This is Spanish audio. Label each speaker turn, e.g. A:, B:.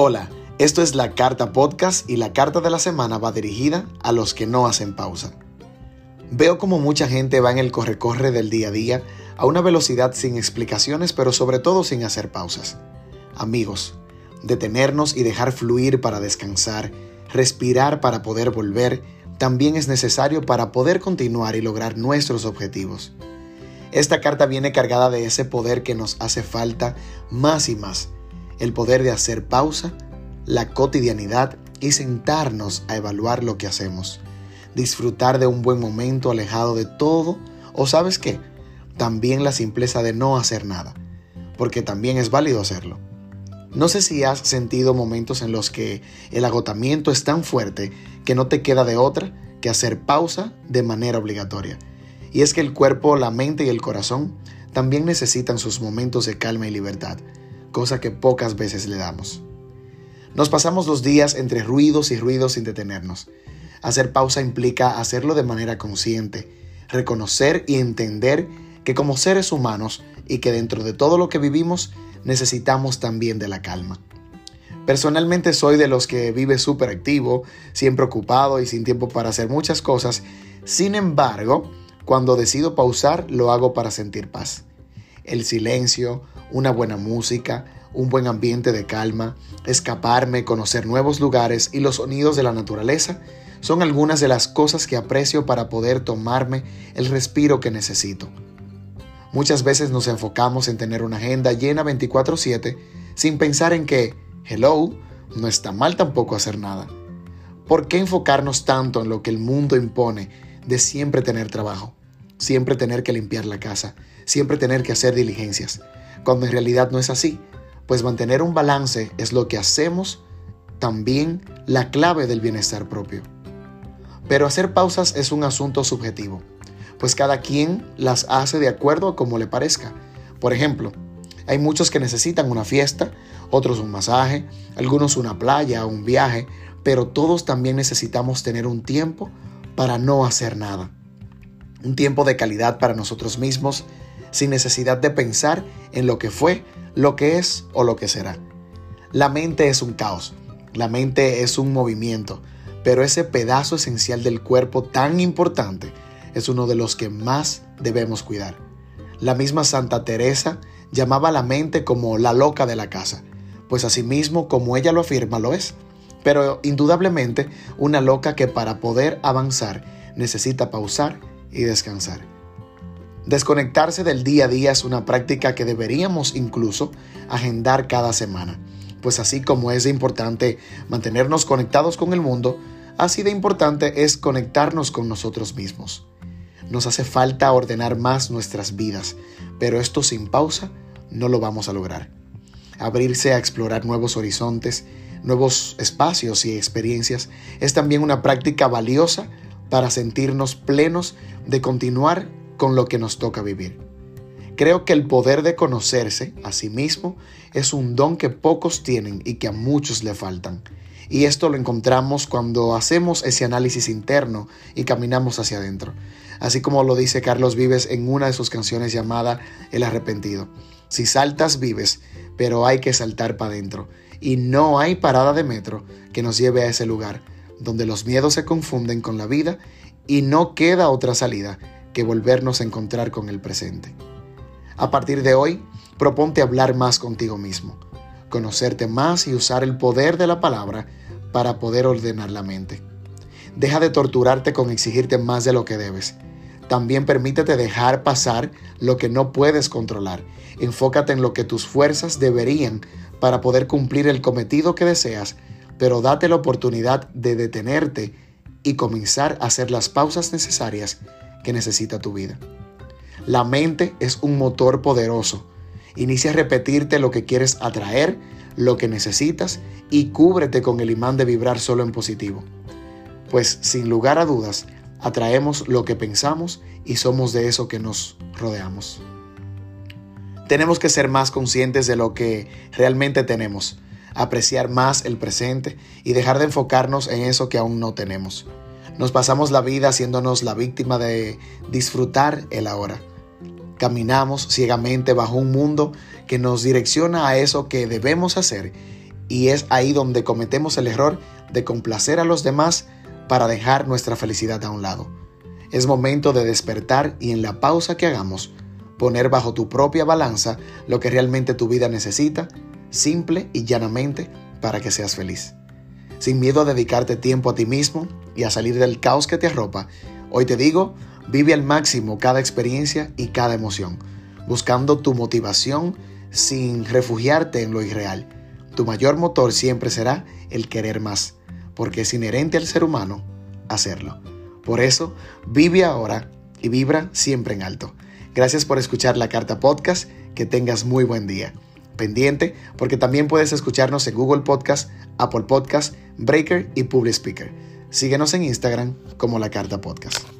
A: Hola, esto es la Carta Podcast y la carta de la semana va dirigida a los que no hacen pausa. Veo como mucha gente va en el corre-corre del día a día a una velocidad sin explicaciones, pero sobre todo sin hacer pausas. Amigos, detenernos y dejar fluir para descansar, respirar para poder volver, también es necesario para poder continuar y lograr nuestros objetivos. Esta carta viene cargada de ese poder que nos hace falta más y más, el poder de hacer pausa, la cotidianidad y sentarnos a evaluar lo que hacemos, disfrutar de un buen momento alejado de todo o sabes qué, también la simpleza de no hacer nada, porque también es válido hacerlo. No sé si has sentido momentos en los que el agotamiento es tan fuerte que no te queda de otra que hacer pausa de manera obligatoria. Y es que el cuerpo, la mente y el corazón también necesitan sus momentos de calma y libertad, cosa que pocas veces le damos. Nos pasamos los días entre ruidos y ruidos sin detenernos. Hacer pausa implica hacerlo de manera consciente, reconocer y entender que como seres humanos y que dentro de todo lo que vivimos necesitamos también de la calma. Personalmente soy de los que vive súper activo, siempre ocupado y sin tiempo para hacer muchas cosas. Sin embargo, cuando decido pausar, lo hago para sentir paz. El silencio, una buena música, un buen ambiente de calma, escaparme, conocer nuevos lugares y los sonidos de la naturaleza son algunas de las cosas que aprecio para poder tomarme el respiro que necesito. Muchas veces nos enfocamos en tener una agenda llena 24/7 sin pensar en que, hello, no está mal tampoco hacer nada. ¿Por qué enfocarnos tanto en lo que el mundo impone de siempre tener trabajo, siempre tener que limpiar la casa, siempre tener que hacer diligencias, cuando en realidad no es así? Pues mantener un balance es lo que hacemos también la clave del bienestar propio. Pero hacer pausas es un asunto subjetivo pues cada quien las hace de acuerdo a como le parezca. Por ejemplo, hay muchos que necesitan una fiesta, otros un masaje, algunos una playa o un viaje, pero todos también necesitamos tener un tiempo para no hacer nada. Un tiempo de calidad para nosotros mismos, sin necesidad de pensar en lo que fue, lo que es o lo que será. La mente es un caos, la mente es un movimiento, pero ese pedazo esencial del cuerpo tan importante es uno de los que más debemos cuidar. La misma Santa Teresa llamaba a la mente como la loca de la casa, pues asimismo, como ella lo afirma, lo es. Pero indudablemente una loca que para poder avanzar necesita pausar y descansar. Desconectarse del día a día es una práctica que deberíamos incluso agendar cada semana, pues así como es importante mantenernos conectados con el mundo, así de importante es conectarnos con nosotros mismos. Nos hace falta ordenar más nuestras vidas, pero esto sin pausa no lo vamos a lograr. Abrirse a explorar nuevos horizontes, nuevos espacios y experiencias es también una práctica valiosa para sentirnos plenos de continuar con lo que nos toca vivir. Creo que el poder de conocerse a sí mismo es un don que pocos tienen y que a muchos le faltan. Y esto lo encontramos cuando hacemos ese análisis interno y caminamos hacia adentro así como lo dice Carlos Vives en una de sus canciones llamada El arrepentido. Si saltas, vives, pero hay que saltar para adentro. Y no hay parada de metro que nos lleve a ese lugar, donde los miedos se confunden con la vida y no queda otra salida que volvernos a encontrar con el presente. A partir de hoy, proponte hablar más contigo mismo, conocerte más y usar el poder de la palabra para poder ordenar la mente. Deja de torturarte con exigirte más de lo que debes también permítete dejar pasar lo que no puedes controlar. Enfócate en lo que tus fuerzas deberían para poder cumplir el cometido que deseas, pero date la oportunidad de detenerte y comenzar a hacer las pausas necesarias que necesita tu vida. La mente es un motor poderoso. Inicia a repetirte lo que quieres atraer, lo que necesitas y cúbrete con el imán de vibrar solo en positivo. Pues sin lugar a dudas, atraemos lo que pensamos y somos de eso que nos rodeamos. Tenemos que ser más conscientes de lo que realmente tenemos, apreciar más el presente y dejar de enfocarnos en eso que aún no tenemos. Nos pasamos la vida haciéndonos la víctima de disfrutar el ahora. Caminamos ciegamente bajo un mundo que nos direcciona a eso que debemos hacer y es ahí donde cometemos el error de complacer a los demás para dejar nuestra felicidad a un lado. Es momento de despertar y en la pausa que hagamos, poner bajo tu propia balanza lo que realmente tu vida necesita, simple y llanamente, para que seas feliz. Sin miedo a dedicarte tiempo a ti mismo y a salir del caos que te arropa, hoy te digo, vive al máximo cada experiencia y cada emoción, buscando tu motivación sin refugiarte en lo irreal. Tu mayor motor siempre será el querer más, porque es inherente al ser humano hacerlo. Por eso, vive ahora y vibra siempre en alto. Gracias por escuchar la Carta Podcast. Que tengas muy buen día. Pendiente, porque también puedes escucharnos en Google Podcast, Apple Podcast, Breaker y Public Speaker. Síguenos en Instagram como la Carta Podcast.